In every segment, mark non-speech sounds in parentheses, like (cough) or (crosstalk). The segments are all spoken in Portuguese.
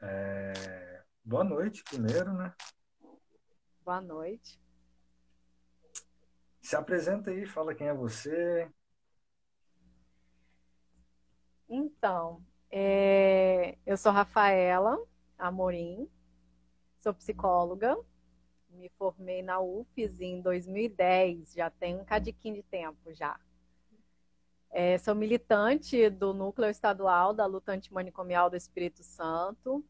É... Boa noite, primeiro, né? Boa noite. Se apresenta aí, fala quem é você. Então, é... eu sou Rafaela Amorim, sou psicóloga, me formei na UFES em 2010, já tem um cadiquinho de tempo já. É, sou militante do Núcleo Estadual da Luta Antimanicomial do Espírito Santo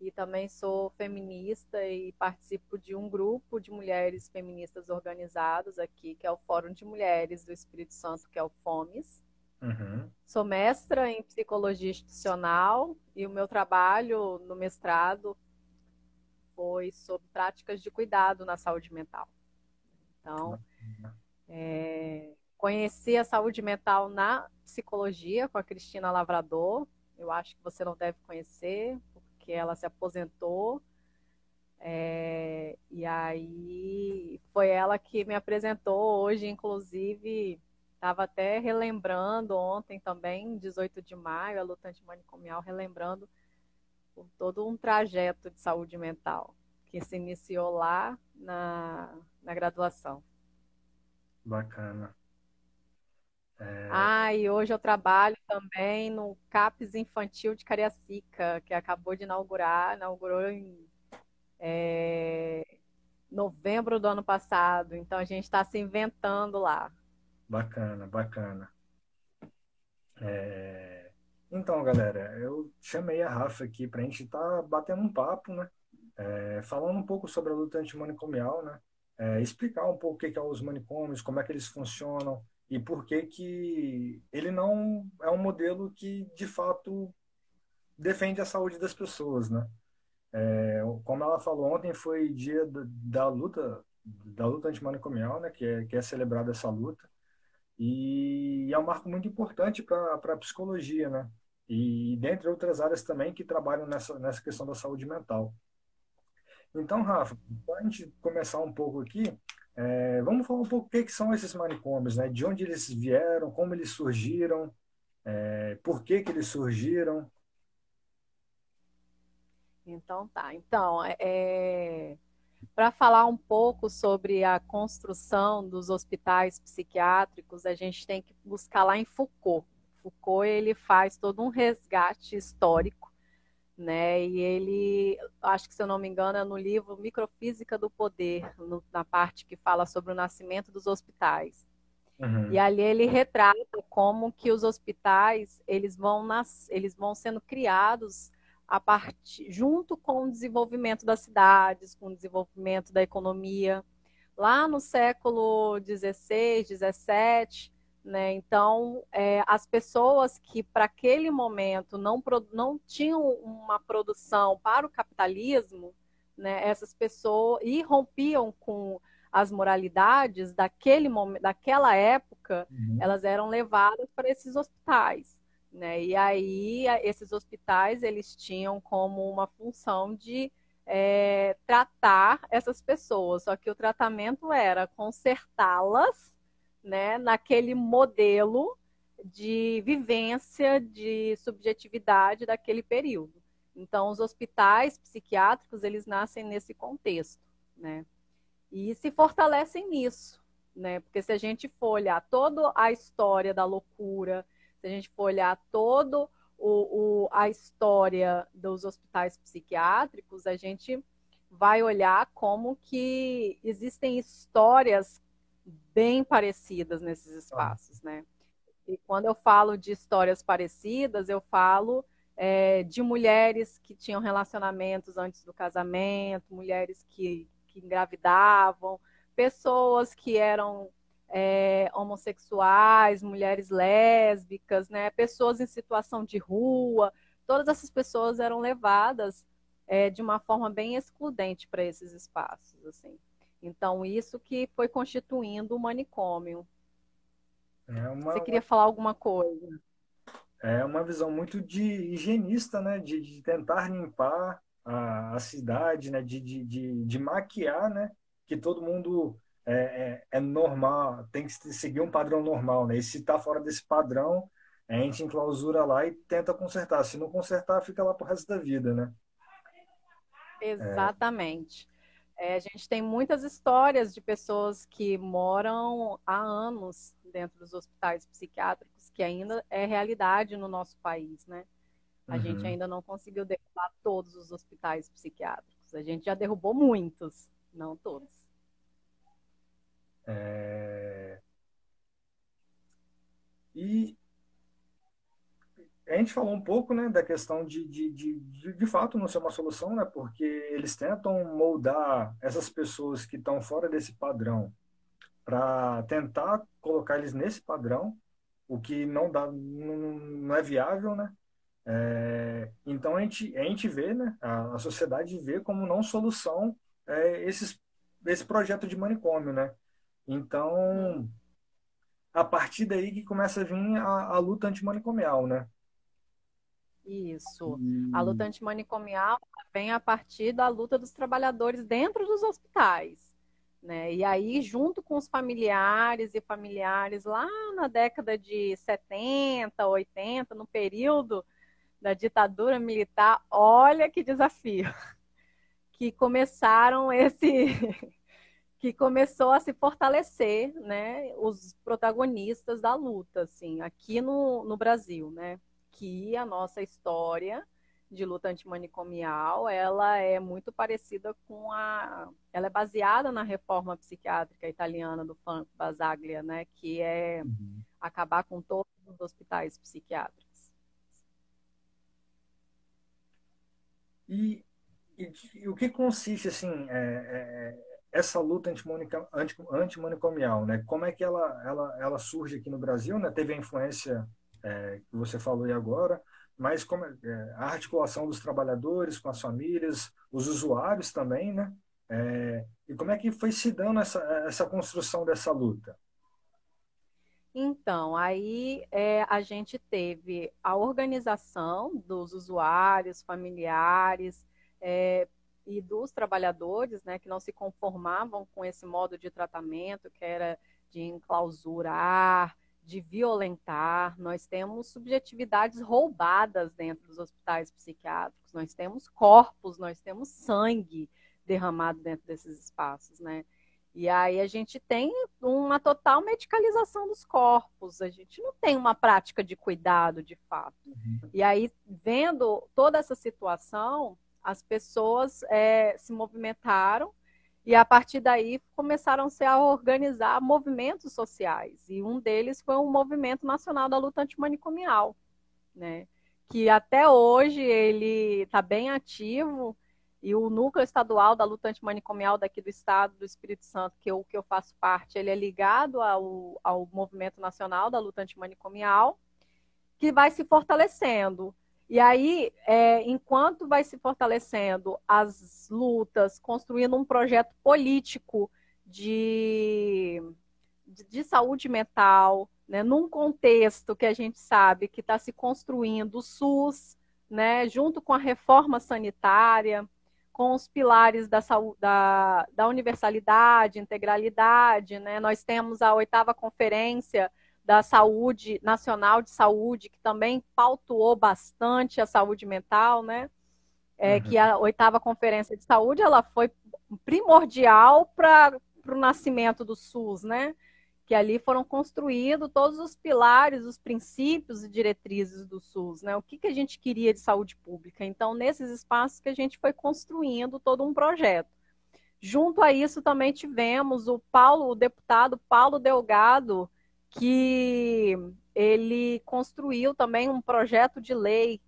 e também sou feminista e participo de um grupo de mulheres feministas organizadas aqui, que é o Fórum de Mulheres do Espírito Santo, que é o FOMES. Uhum. Sou mestra em psicologia institucional e o meu trabalho no mestrado foi sobre práticas de cuidado na saúde mental. Então, é, conheci a saúde mental na psicologia com a Cristina Lavrador. Eu acho que você não deve conhecer, porque ela se aposentou. É, e aí foi ela que me apresentou hoje, inclusive estava até relembrando ontem também, 18 de maio, a lutante manicomial, relembrando por todo um trajeto de saúde mental que se iniciou lá na, na graduação. Bacana. É... Ah, e hoje eu trabalho também no CAPES Infantil de Cariacica, que acabou de inaugurar, inaugurou em é, novembro do ano passado. Então a gente está se inventando lá. Bacana, bacana. É... Então, galera, eu chamei a Rafa aqui para a gente estar tá batendo um papo, né? É, falando um pouco sobre a luta antimanicomial, né? É, explicar um pouco o que, que é os manicômios, como é que eles funcionam e por que que ele não é um modelo que, de fato, defende a saúde das pessoas, né? É, como ela falou, ontem foi dia da, da luta da luta antimanicomial, né? Que é, que é celebrada essa luta. E é um marco muito importante para a psicologia, né? E dentre outras áreas também que trabalham nessa, nessa questão da saúde mental. Então, Rafa, para a gente começar um pouco aqui, é, vamos falar um pouco o que, que, são esses manicômios, né? De onde eles vieram, como eles surgiram, é, por que, que eles surgiram. Então tá. Então, é, para falar um pouco sobre a construção dos hospitais psiquiátricos, a gente tem que buscar lá em Foucault. Foucault ele faz todo um resgate histórico, né? E ele, acho que se eu não me engano, é no livro Microfísica do Poder, no, na parte que fala sobre o nascimento dos hospitais. Uhum. E ali ele retrata como que os hospitais eles vão nas, eles vão sendo criados a partir junto com o desenvolvimento das cidades, com o desenvolvimento da economia. Lá no século XVI, XVII, né? Então, é, as pessoas que para aquele momento não, não tinham uma produção para o capitalismo, né? essas pessoas e rompiam com as moralidades daquele momento, daquela época, uhum. elas eram levadas para esses hospitais. Né? E aí, esses hospitais, eles tinham como uma função de é, tratar essas pessoas, só que o tratamento era consertá-las né, naquele modelo de vivência, de subjetividade daquele período. Então, os hospitais psiquiátricos, eles nascem nesse contexto, né? E se fortalecem nisso, né? Porque se a gente for olhar toda a história da loucura, se a gente for olhar todo o, o, a história dos hospitais psiquiátricos, a gente vai olhar como que existem histórias bem parecidas nesses espaços, né? E quando eu falo de histórias parecidas, eu falo é, de mulheres que tinham relacionamentos antes do casamento, mulheres que, que engravidavam, pessoas que eram é, homossexuais, mulheres lésbicas, né? Pessoas em situação de rua. Todas essas pessoas eram levadas é, de uma forma bem excludente para esses espaços, assim. Então, isso que foi constituindo o manicômio. É uma, Você queria falar alguma coisa? É uma visão muito de higienista, né? De, de tentar limpar a, a cidade, né? De, de, de, de, maquiar, né? Que todo mundo é, é, é, normal, tem que seguir um padrão normal, né? E se está fora desse padrão, a gente enclausura lá e tenta consertar. Se não consertar, fica lá pro resto da vida, né? Exatamente. É, a gente tem muitas histórias de pessoas que moram há anos dentro dos hospitais psiquiátricos, que ainda é realidade no nosso país, né? A uhum. gente ainda não conseguiu derrubar todos os hospitais psiquiátricos. A gente já derrubou muitos, não todos. É... E a gente falou um pouco né, da questão de, de, de, de, fato não ser uma solução, né, porque eles tentam moldar essas pessoas que estão fora desse padrão para tentar colocar eles nesse padrão, o que não dá, não, não é viável, né? É, então a gente, a gente vê, né, a, a sociedade vê como não solução é, esses, esse projeto de manicômio, né? Então, a partir daí que começa a vir a, a luta antimanicomial, né? Isso. Hum. A luta antimanicomial vem a partir da luta dos trabalhadores dentro dos hospitais. Né? E aí, junto com os familiares e familiares, lá na década de 70, 80, no período da ditadura militar, olha que desafio, (laughs) que começaram esse. (laughs) que começou a se fortalecer, né, os protagonistas da luta, assim, aqui no, no Brasil, né que a nossa história de luta antimanicomial, ela é muito parecida com a... Ela é baseada na reforma psiquiátrica italiana do Franco Basaglia, né? Que é uhum. acabar com todos os hospitais psiquiátricos. E, e, e o que consiste, assim, é, é, essa luta antimanicomial, né? Como é que ela, ela, ela surge aqui no Brasil, né? Teve a influência é, que você falou aí agora, mas como, é, a articulação dos trabalhadores com as famílias, os usuários também, né? É, e como é que foi se dando essa, essa construção dessa luta? Então, aí é, a gente teve a organização dos usuários, familiares é, e dos trabalhadores, né, que não se conformavam com esse modo de tratamento, que era de enclausurar, de violentar, nós temos subjetividades roubadas dentro dos hospitais psiquiátricos, nós temos corpos, nós temos sangue derramado dentro desses espaços, né? E aí a gente tem uma total medicalização dos corpos, a gente não tem uma prática de cuidado de fato. Uhum. E aí, vendo toda essa situação, as pessoas é, se movimentaram e a partir daí começaram-se a organizar movimentos sociais. E um deles foi o Movimento Nacional da Luta Antimanicomial, né? que até hoje ele está bem ativo. E o núcleo estadual da luta antimanicomial daqui do estado do Espírito Santo, que eu, que eu faço parte, ele é ligado ao, ao Movimento Nacional da Luta Antimanicomial, que vai se fortalecendo. E aí, é, enquanto vai se fortalecendo as lutas, construindo um projeto político de, de, de saúde mental, né, num contexto que a gente sabe que está se construindo o SUS, né, junto com a reforma sanitária, com os pilares da, da, da universalidade, integralidade. Né? Nós temos a oitava conferência da Saúde Nacional de Saúde, que também pautuou bastante a saúde mental, né? É, uhum. Que a oitava conferência de saúde ela foi primordial para o nascimento do SUS, né? Que ali foram construídos todos os pilares, os princípios e diretrizes do SUS, né? O que, que a gente queria de saúde pública. Então, nesses espaços que a gente foi construindo todo um projeto. Junto a isso, também tivemos o Paulo, o deputado Paulo Delgado, que ele construiu também um projeto de lei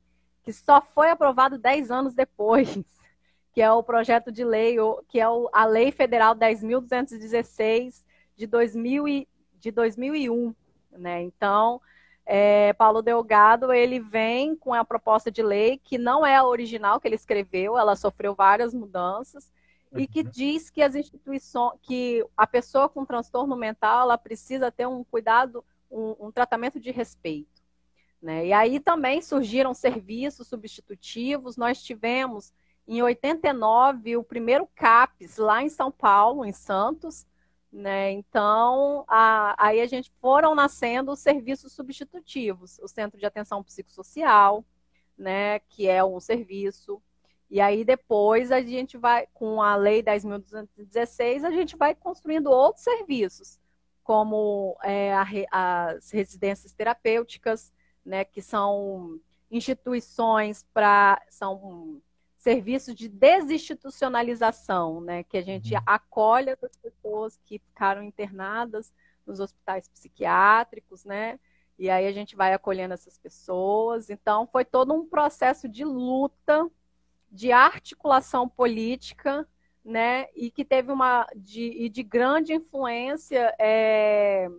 que só foi aprovado 10 anos depois, (laughs) que é o projeto de lei, que é a Lei Federal 10.216 de, 2000 e, de 2001. Né? Então, é, Paulo Delgado ele vem com a proposta de lei que não é a original que ele escreveu, ela sofreu várias mudanças, e que uhum. diz que as instituições, que a pessoa com transtorno mental, ela precisa ter um cuidado, um, um tratamento de respeito. Né? E aí também surgiram serviços substitutivos. Nós tivemos em 89 o primeiro CAPES lá em São Paulo, em Santos, Né? Então, a, aí a gente foram nascendo os serviços substitutivos, o Centro de Atenção Psicossocial, né, que é um serviço. E aí depois a gente vai, com a Lei 10.216, a gente vai construindo outros serviços, como é, a, as residências terapêuticas, né, que são instituições para são serviços de desinstitucionalização, né, que a gente uhum. acolhe as pessoas que ficaram internadas nos hospitais psiquiátricos, né, e aí a gente vai acolhendo essas pessoas. Então, foi todo um processo de luta, de articulação política, né, e que teve uma de, de grande influência é,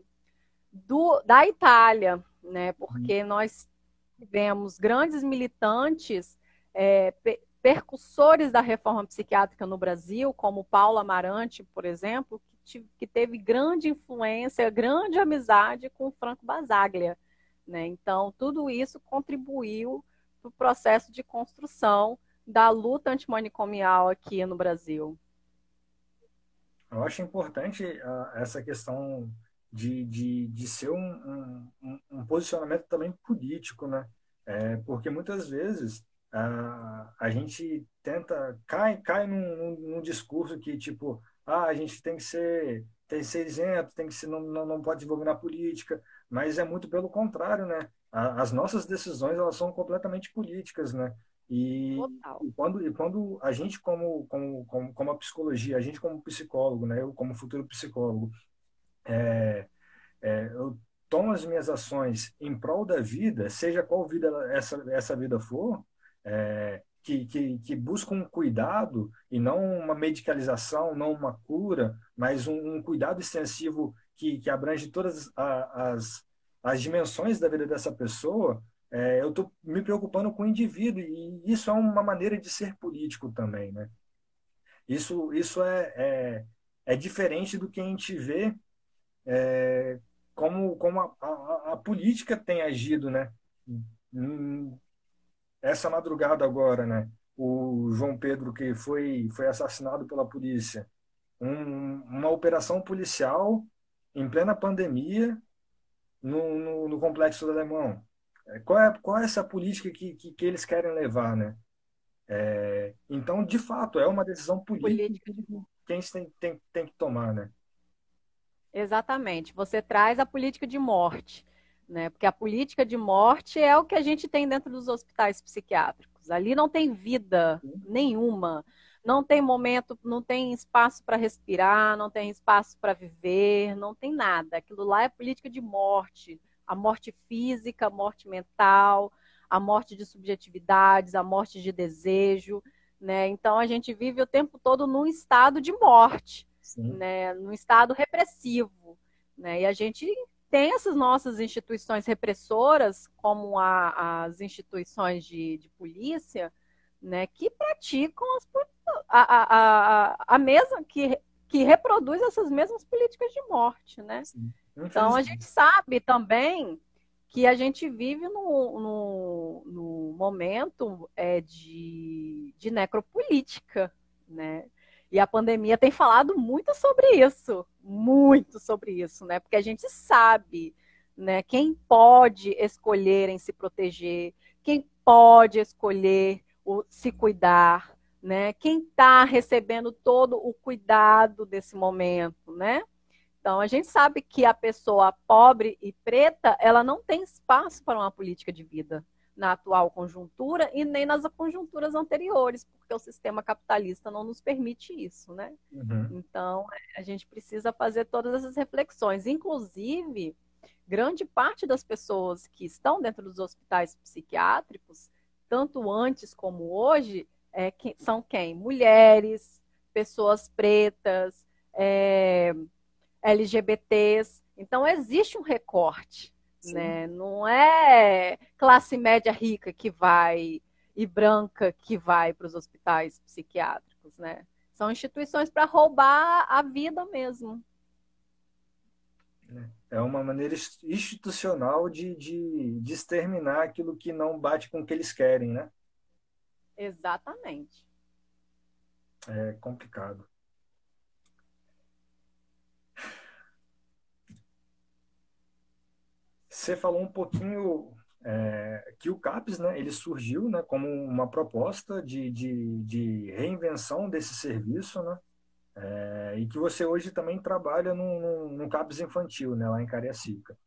do, da Itália, né, porque uhum. nós tivemos grandes militantes é, percussores da reforma psiquiátrica no Brasil, como Paulo Amarante, por exemplo, que, que teve grande influência, grande amizade com Franco Basaglia. Né? Então, tudo isso contribuiu para o processo de construção da luta antimanicomial aqui no Brasil. Eu acho importante uh, essa questão de, de, de ser um, um, um posicionamento também político, né? É, porque muitas vezes a, a gente tenta, cai, cai num, num, discurso que, tipo, ah, a gente tem que ser, tem que ser isento, tem que ser, não, não, não pode desenvolver na política, mas é muito pelo contrário, né? As nossas decisões, elas são completamente políticas, né? E, e, quando, e quando a gente, como, como, como, como a psicologia, a gente como psicólogo, né? Eu como futuro psicólogo, é, é, eu tomo as minhas ações em prol da vida, seja qual vida essa, essa vida for, é, que, que, que buscam um cuidado e não uma medicalização, não uma cura, mas um, um cuidado extensivo que, que abrange todas as, as dimensões da vida dessa pessoa, é, eu estou me preocupando com o indivíduo e isso é uma maneira de ser político também, né? Isso, isso é, é, é diferente do que a gente vê é, como, como a, a, a, política tem agido, né? essa madrugada agora, né? O João Pedro que foi foi assassinado pela polícia, um, uma operação policial em plena pandemia no, no, no, complexo do Alemão. Qual é, qual é essa política que, que, que eles querem levar, né? É, então, de fato, é uma decisão política, política. que a gente tem, tem, tem que tomar, né? Exatamente. Você traz a política de morte né? Porque a política de morte é o que a gente tem dentro dos hospitais psiquiátricos. Ali não tem vida nenhuma, não tem momento, não tem espaço para respirar, não tem espaço para viver, não tem nada. Aquilo lá é política de morte, a morte física, a morte mental, a morte de subjetividades, a morte de desejo, né? Então a gente vive o tempo todo num estado de morte, Sim. né? Num estado repressivo, né? E a gente tem essas nossas instituições repressoras, como a, as instituições de, de, polícia, né, que praticam as, a, a, a, a mesma, que, que reproduz essas mesmas políticas de morte, né? Então a gente sabe também que a gente vive no momento é, de, de necropolítica, né? E a pandemia tem falado muito sobre isso, muito sobre isso, né? Porque a gente sabe, né, quem pode escolher em se proteger, quem pode escolher o, se cuidar, né? Quem está recebendo todo o cuidado desse momento, né? Então a gente sabe que a pessoa pobre e preta, ela não tem espaço para uma política de vida na atual conjuntura e nem nas conjunturas anteriores, porque o sistema capitalista não nos permite isso, né? Uhum. Então, a gente precisa fazer todas essas reflexões. Inclusive, grande parte das pessoas que estão dentro dos hospitais psiquiátricos, tanto antes como hoje, é, que, são quem? Mulheres, pessoas pretas, é, LGBTs. Então, existe um recorte né? Não é classe média rica que vai e branca que vai para os hospitais psiquiátricos, né? São instituições para roubar a vida mesmo. É uma maneira institucional de, de, de exterminar aquilo que não bate com o que eles querem, né? Exatamente. É complicado. Você falou um pouquinho é, que o CAPES, né, ele surgiu, né, como uma proposta de, de, de reinvenção desse serviço, né, é, e que você hoje também trabalha no, no, CAPES infantil, né, lá em Cariacica.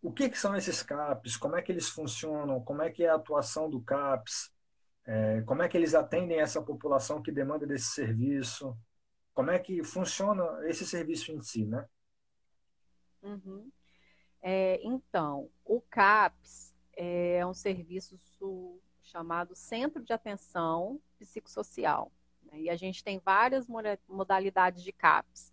O que, que, são esses CAPs? Como é que eles funcionam? Como é que é a atuação do CAPS? É, como é que eles atendem essa população que demanda desse serviço? Como é que funciona esse serviço em si, né? Uhum. É, então, o CAPS é um serviço chamado Centro de Atenção Psicossocial. Né? E a gente tem várias modalidades de CAPS.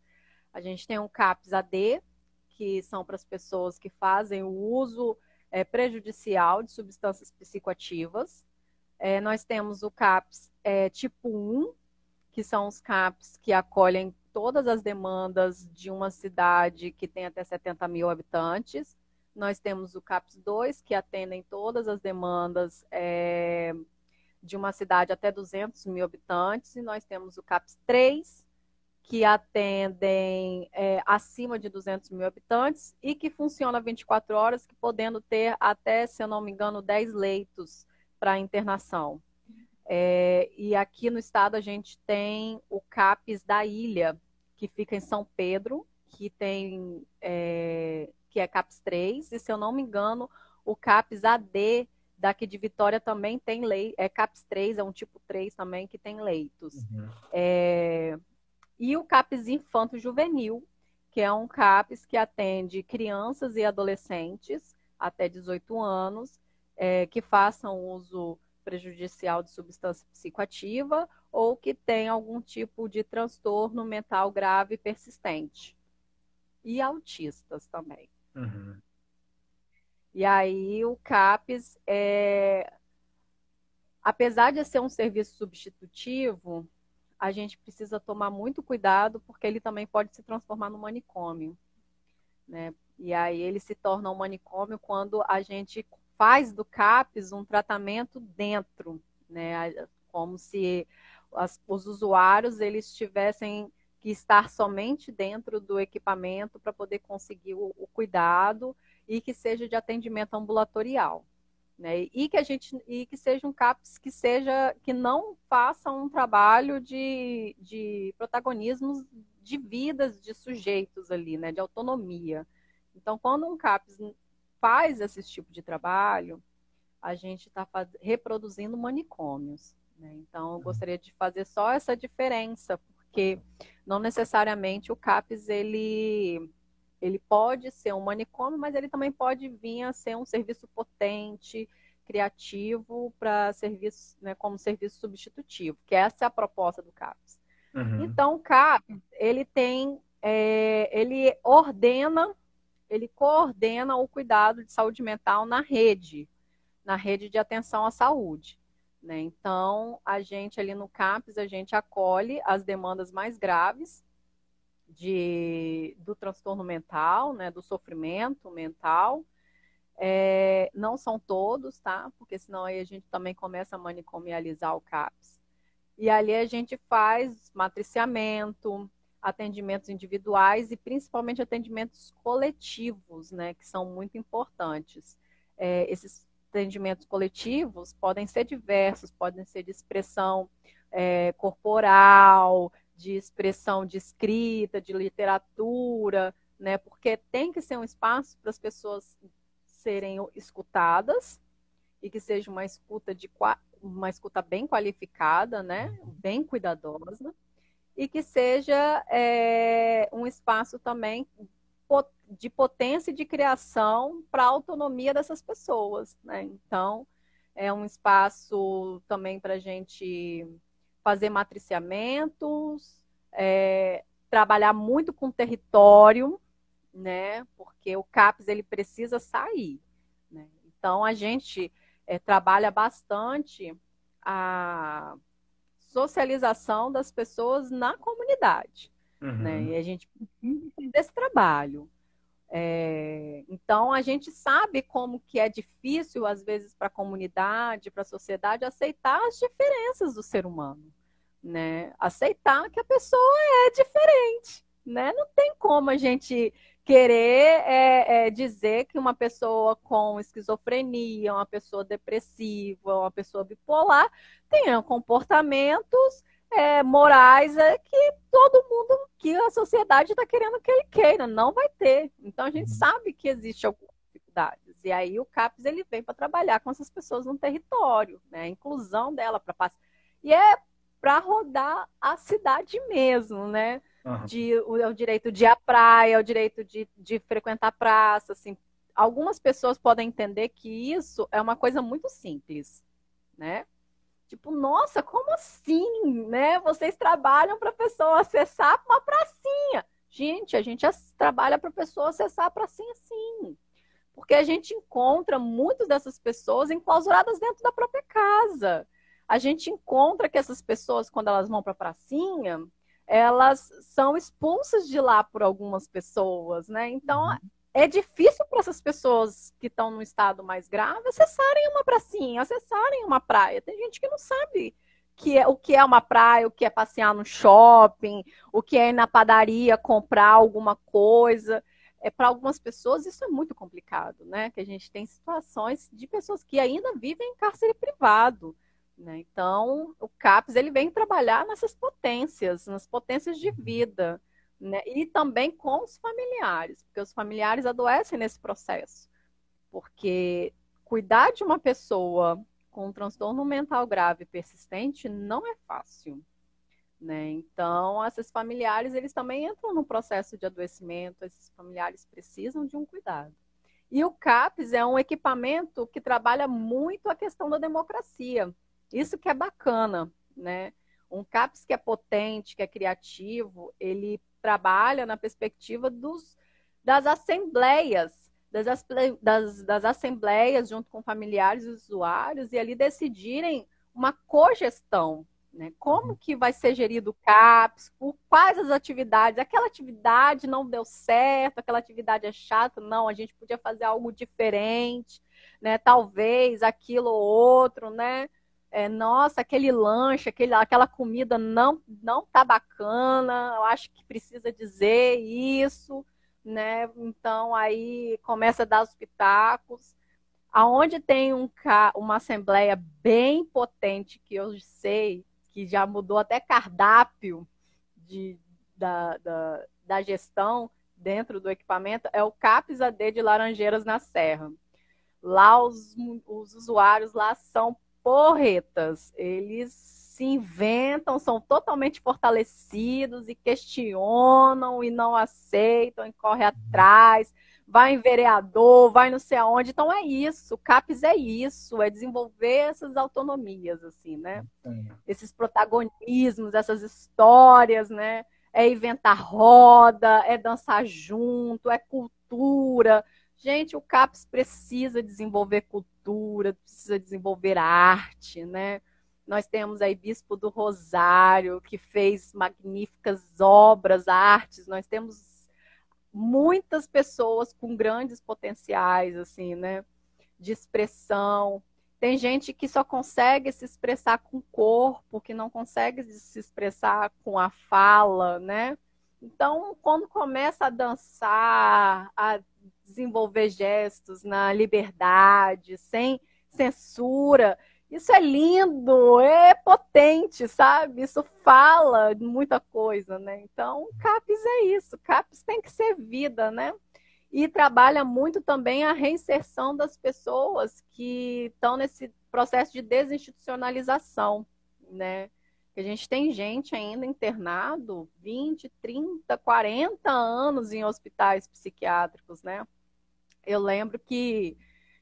A gente tem um CAPS AD, que são para as pessoas que fazem o uso é, prejudicial de substâncias psicoativas. É, nós temos o CAPS é, tipo 1, que são os CAPs que acolhem todas as demandas de uma cidade que tem até 70 mil habitantes. Nós temos o CAPS 2, que atendem todas as demandas é, de uma cidade até 200 mil habitantes. E nós temos o CAPS 3, que atendem é, acima de 200 mil habitantes e que funciona 24 horas, que podendo ter até, se eu não me engano, 10 leitos para internação. É, e aqui no estado a gente tem o CAPES da Ilha, que fica em São Pedro, que tem é, que é CAPES 3, e se eu não me engano, o CAPES AD daqui de Vitória também tem lei, é CAPES 3, é um tipo 3 também que tem leitos. Uhum. É, e o CAPES Infanto Juvenil, que é um CAPES que atende crianças e adolescentes até 18 anos, é, que façam uso prejudicial de substância psicoativa ou que tem algum tipo de transtorno mental grave persistente. E autistas também. Uhum. E aí o CAPES é. Apesar de ser um serviço substitutivo, a gente precisa tomar muito cuidado porque ele também pode se transformar no manicômio. Né? E aí ele se torna um manicômio quando a gente faz do CAPES um tratamento dentro, né? Como se as, os usuários eles tivessem que estar somente dentro do equipamento para poder conseguir o, o, cuidado e que seja de atendimento ambulatorial. Né? E que a gente e que seja um CAPS que seja que não faça um trabalho de, de protagonismos de vidas de sujeitos ali, né? de autonomia. Então, quando um CAPS faz esse tipo de trabalho, a gente está reproduzindo manicômios. Né? Então, eu uhum. gostaria de fazer só essa diferença, porque não necessariamente o CAPES ele, ele pode ser um manicômio, mas ele também pode vir a ser um serviço potente, criativo para serviço, né, como serviço substitutivo, que essa é a proposta do CAPES. Uhum. Então, o CAPES, ele tem, é, ele ordena ele coordena o cuidado de saúde mental na rede, na rede de atenção à saúde. Né? Então, a gente ali no CAPES, a gente acolhe as demandas mais graves de, do transtorno mental, né? do sofrimento mental. É, não são todos, tá? Porque senão aí a gente também começa a manicomializar o CAPES. E ali a gente faz matriciamento, atendimentos individuais e principalmente atendimentos coletivos, né, que são muito importantes. É, esses atendimentos coletivos podem ser diversos, podem ser de expressão é, corporal, de expressão de escrita, de literatura, né, porque tem que ser um espaço para as pessoas serem escutadas e que seja uma escuta de uma escuta bem qualificada, né, bem cuidadosa e que seja é, um espaço também de potência e de criação para a autonomia dessas pessoas. Né? Então, é um espaço também para a gente fazer matriciamentos, é, trabalhar muito com território, né? Porque o CAPES ele precisa sair. Né? Então a gente é, trabalha bastante a socialização das pessoas na comunidade. Uhum. Né? E a gente precisa desse trabalho. É, então a gente sabe como que é difícil às vezes para a comunidade, para a sociedade aceitar as diferenças do ser humano, né? Aceitar que a pessoa é diferente, né? Não tem como a gente querer é, é, dizer que uma pessoa com esquizofrenia, uma pessoa depressiva, uma pessoa bipolar tenha comportamentos é, morais é, que todo mundo, que a sociedade está querendo que ele queira, não vai ter. Então a gente uhum. sabe que existe algumas dificuldades. E aí o CAPES ele vem para trabalhar com essas pessoas no território, né? a inclusão dela para passar. E é para rodar a cidade mesmo, né? Uhum. De, o, é o direito de ir à praia, é o direito de, de frequentar a praça, assim. Algumas pessoas podem entender que isso é uma coisa muito simples, né? Tipo, nossa, como assim, né? Vocês trabalham para a pessoa acessar uma pracinha. Gente, a gente trabalha para a pessoa acessar a pracinha sim. Porque a gente encontra muitas dessas pessoas enclausuradas dentro da própria casa. A gente encontra que essas pessoas, quando elas vão para a pracinha, elas são expulsas de lá por algumas pessoas, né? Então, uhum é difícil para essas pessoas que estão no estado mais grave acessarem uma pracinha, acessarem uma praia. Tem gente que não sabe que é, o que é uma praia, o que é passear no shopping, o que é ir na padaria comprar alguma coisa. É, para algumas pessoas isso é muito complicado, né? Que a gente tem situações de pessoas que ainda vivem em cárcere privado. Né? Então, o CAPS ele vem trabalhar nessas potências, nas potências de vida né? E também com os familiares, porque os familiares adoecem nesse processo. Porque cuidar de uma pessoa com um transtorno mental grave persistente não é fácil. Né? Então, esses familiares, eles também entram no processo de adoecimento, esses familiares precisam de um cuidado. E o CAPS é um equipamento que trabalha muito a questão da democracia. Isso que é bacana, né? Um CAPS que é potente, que é criativo, ele trabalha na perspectiva dos, das assembleias, das, das, das assembleias junto com familiares e usuários, e ali decidirem uma cogestão, né? Como que vai ser gerido o CAPS, por quais as atividades, aquela atividade não deu certo, aquela atividade é chata, não, a gente podia fazer algo diferente, né? Talvez aquilo ou outro, né? É, nossa, aquele lanche, aquele, aquela comida não não tá bacana, eu acho que precisa dizer isso, né? Então aí começa a dar os pitacos. Aonde tem um, uma assembleia bem potente que eu sei que já mudou até cardápio de, da, da, da gestão dentro do equipamento é o CAPS AD de Laranjeiras na Serra. Lá os, os usuários lá são porretas. Eles se inventam, são totalmente fortalecidos e questionam e não aceitam e correm atrás. Vai em vereador, vai não sei aonde. Então é isso, o CAPES é isso, é desenvolver essas autonomias, assim, né? Esses protagonismos, essas histórias, né? É inventar roda, é dançar junto, é cultura. Gente, o CAPES precisa desenvolver cultura, precisa desenvolver arte, né? Nós temos aí Bispo do Rosário, que fez magníficas obras, artes. Nós temos muitas pessoas com grandes potenciais, assim, né? De expressão. Tem gente que só consegue se expressar com o corpo, que não consegue se expressar com a fala, né? Então, quando começa a dançar, a desenvolver gestos na liberdade, sem censura. Isso é lindo, é potente, sabe? Isso fala muita coisa, né? Então, CAPES é isso. CAPES tem que ser vida, né? E trabalha muito também a reinserção das pessoas que estão nesse processo de desinstitucionalização, né? a gente tem gente ainda internado 20, 30, 40 anos em hospitais psiquiátricos, né? Eu lembro que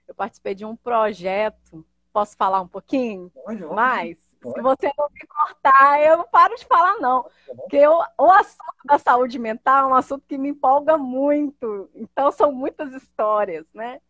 eu participei de um projeto. Posso falar um pouquinho pode, mais? Pode. Se você não me cortar, eu não paro de falar, não. Tá Porque eu, o assunto da saúde mental é um assunto que me empolga muito. Então, são muitas histórias, né?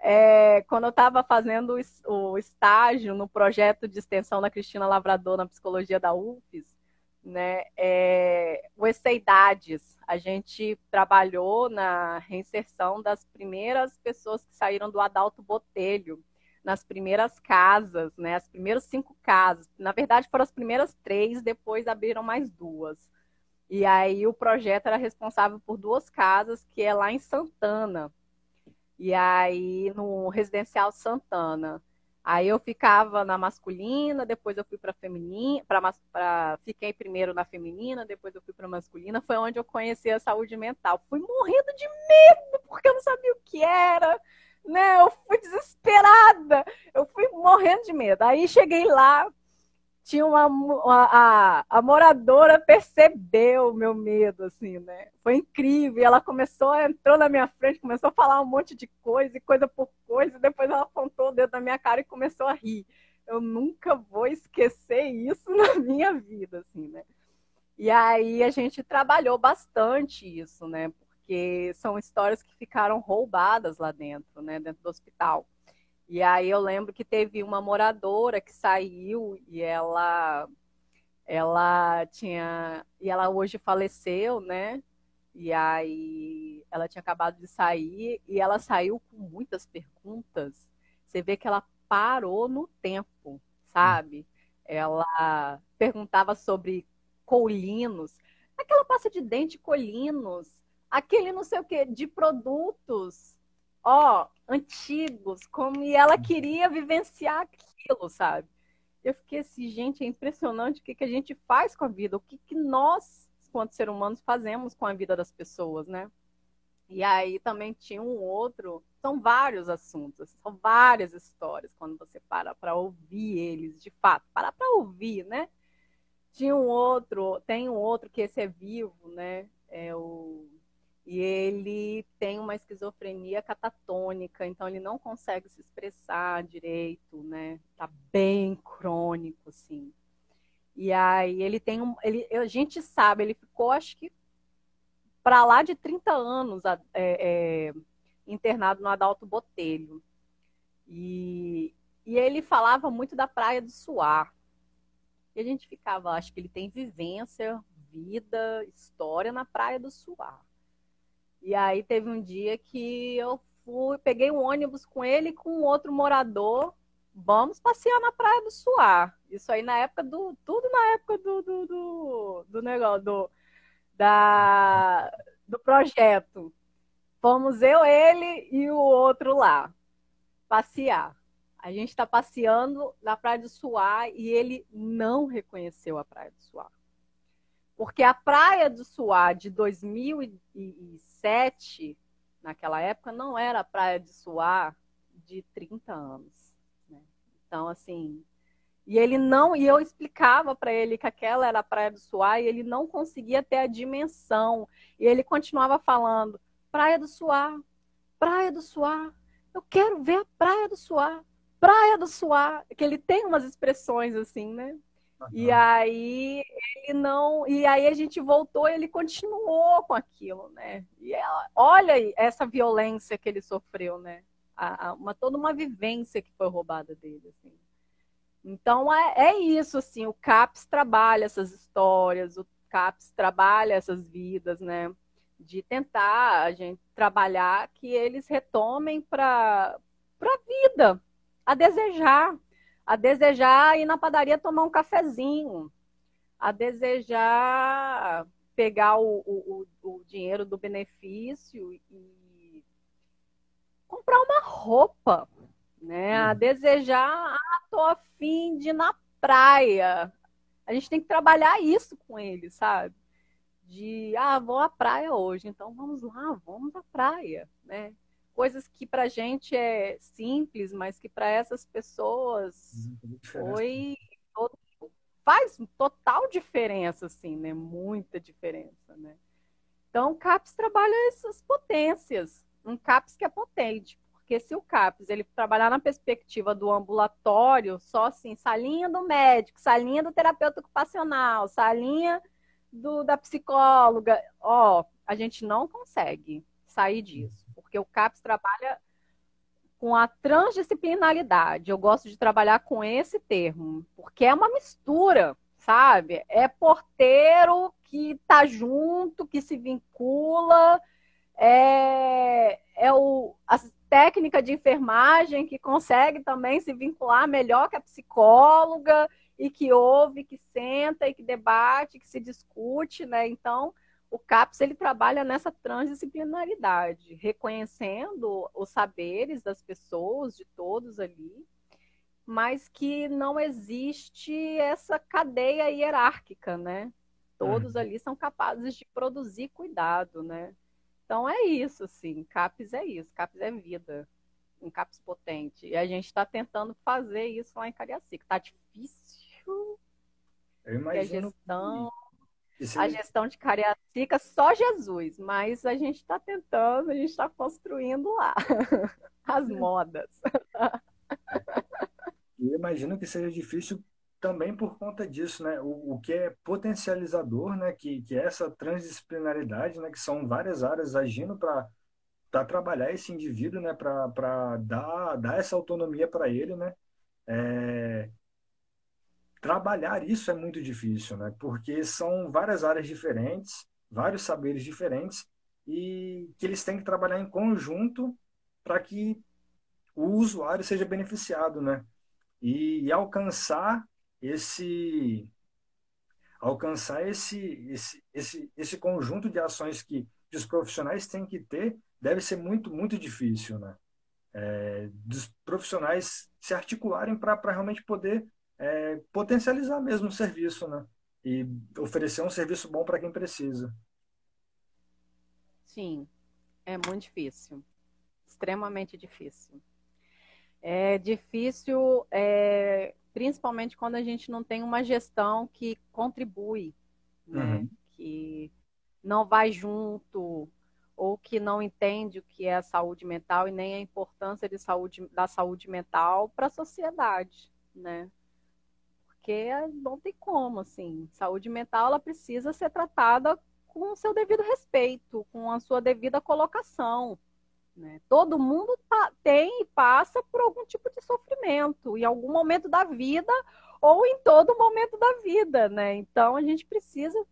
É, quando eu estava fazendo o estágio no projeto de extensão da Cristina Lavrador na psicologia da UFES, né, é, o Eceidades, a gente trabalhou na reinserção das primeiras pessoas que saíram do Adalto Botelho, nas primeiras casas, né, as primeiras cinco casas. Na verdade, foram as primeiras três, depois abriram mais duas. E aí o projeto era responsável por duas casas, que é lá em Santana. E aí no residencial Santana. Aí eu ficava na masculina, depois eu fui para feminina, para fiquei primeiro na feminina, depois eu fui para masculina. Foi onde eu conheci a saúde mental. Fui morrendo de medo porque eu não sabia o que era, né? Eu fui desesperada, eu fui morrendo de medo. Aí cheguei lá, tinha uma, uma a, a, moradora percebeu o meu medo, assim, né? Foi incrível. Ela começou, entrou na minha frente, começou a falar um monte de coisa e coisa por coisa, e depois ela apontou o dedo na minha cara e começou a rir. Eu nunca vou esquecer isso (laughs) na minha vida, assim, né? E aí a gente trabalhou bastante isso, né? Porque são histórias que ficaram roubadas lá dentro, né? Dentro do hospital. E aí eu lembro que teve uma moradora que saiu e ela ela tinha e ela hoje faleceu, né? E aí ela tinha acabado de sair e ela saiu com muitas perguntas. Você vê que ela parou no tempo, sabe? Ela perguntava sobre colinos, aquela pasta de dente colinos, aquele não sei o que de produtos ó, antigos, como e ela queria vivenciar aquilo, sabe? Eu fiquei assim, gente, é impressionante o que, que a gente faz com a vida, o que, que nós, quanto seres humanos, fazemos com a vida das pessoas, né? E aí também tinha um outro, são vários assuntos, são várias histórias quando você para para ouvir eles, de fato, para para ouvir, né? Tinha um outro, tem um outro que esse é vivo, né? É o e ele tem uma esquizofrenia catatônica, então ele não consegue se expressar direito, né? Tá bem crônico, assim. E aí ele tem um. Ele, a gente sabe, ele ficou, acho que, para lá de 30 anos é, é, internado no Adalto Botelho. E, e ele falava muito da Praia do Suar. E a gente ficava, acho que ele tem vivência, vida, história na Praia do Suar. E aí teve um dia que eu fui, peguei um ônibus com ele e com outro morador. Vamos passear na Praia do Suar. Isso aí na época do. Tudo na época do, do, do, do negócio, do, da, do projeto. Fomos eu, ele e o outro lá passear. A gente está passeando na Praia do Suar e ele não reconheceu a Praia do Suar. Porque a Praia do Suá de 2007, naquela época, não era a Praia de Suá de 30 anos. Né? Então, assim. E ele não. E eu explicava para ele que aquela era a Praia do Suá e ele não conseguia ter a dimensão. E ele continuava falando: Praia do Suá, Praia do Suá, eu quero ver a Praia do Suá, Praia do Suá. Que ele tem umas expressões assim, né? E aí ele não. E aí a gente voltou e ele continuou com aquilo, né? E ela, olha essa violência que ele sofreu, né? A, a, uma, toda uma vivência que foi roubada dele, assim. Então é, é isso, assim, o CAPS trabalha essas histórias, o CAPS trabalha essas vidas, né? De tentar a gente trabalhar que eles retomem para a vida, a desejar, a desejar ir na padaria tomar um cafezinho, a desejar pegar o, o, o dinheiro do benefício e comprar uma roupa, né? A uhum. desejar, ah, tô afim de ir na praia. A gente tem que trabalhar isso com ele, sabe? De, ah, vou à praia hoje, então vamos lá, vamos à praia, né? Coisas que para a gente é simples, mas que para essas pessoas foi faz total diferença, assim, né? Muita diferença, né? Então, o CAPS trabalha essas potências, um CAPS que é potente, porque se o CAPS ele trabalhar na perspectiva do ambulatório, só assim, salinha do médico, salinha do terapeuta ocupacional, salinha do, da psicóloga, ó, a gente não consegue sair disso porque o CAPS trabalha com a transdisciplinaridade. Eu gosto de trabalhar com esse termo, porque é uma mistura, sabe? É porteiro que está junto, que se vincula, é, é o, a técnica de enfermagem que consegue também se vincular melhor que a psicóloga e que ouve, que senta e que debate, que se discute, né? Então, o CAPS ele trabalha nessa transdisciplinaridade, reconhecendo os saberes das pessoas, de todos ali, mas que não existe essa cadeia hierárquica, né? Todos uhum. ali são capazes de produzir cuidado, né? Então é isso, assim, CAPS é isso, CAPS é vida, um CAPS potente. E a gente está tentando fazer isso lá em Cariacica. Tá difícil. Eu imagino. A gestão, a gestão de Cariacica, só Jesus, mas a gente está tentando, a gente está construindo lá (laughs) as modas. (laughs) Eu imagino que seja difícil também por conta disso, né? O, o que é potencializador, né? Que, que é essa transdisciplinaridade, né? Que são várias áreas agindo para para trabalhar esse indivíduo, né? Para dar, dar essa autonomia para ele, né? É, trabalhar isso é muito difícil, né? Porque são várias áreas diferentes, vários saberes diferentes e que eles têm que trabalhar em conjunto para que o usuário seja beneficiado, né? E, e, alcançar esse alcançar esse, esse esse esse conjunto de ações que, que os profissionais têm que ter deve ser muito muito difícil, né? É, dos profissionais se articularem para realmente poder é, potencializar mesmo o serviço, né? E oferecer um serviço bom para quem precisa. Sim, é muito difícil, extremamente difícil. É difícil, é, principalmente quando a gente não tem uma gestão que contribui, né? Uhum. que não vai junto ou que não entende o que é a saúde mental e nem a importância de saúde, da saúde mental para a sociedade, né? Porque não tem como, assim. Saúde mental, ela precisa ser tratada com o seu devido respeito, com a sua devida colocação. Né? Todo mundo tá, tem e passa por algum tipo de sofrimento, em algum momento da vida ou em todo momento da vida, né? Então, a gente precisa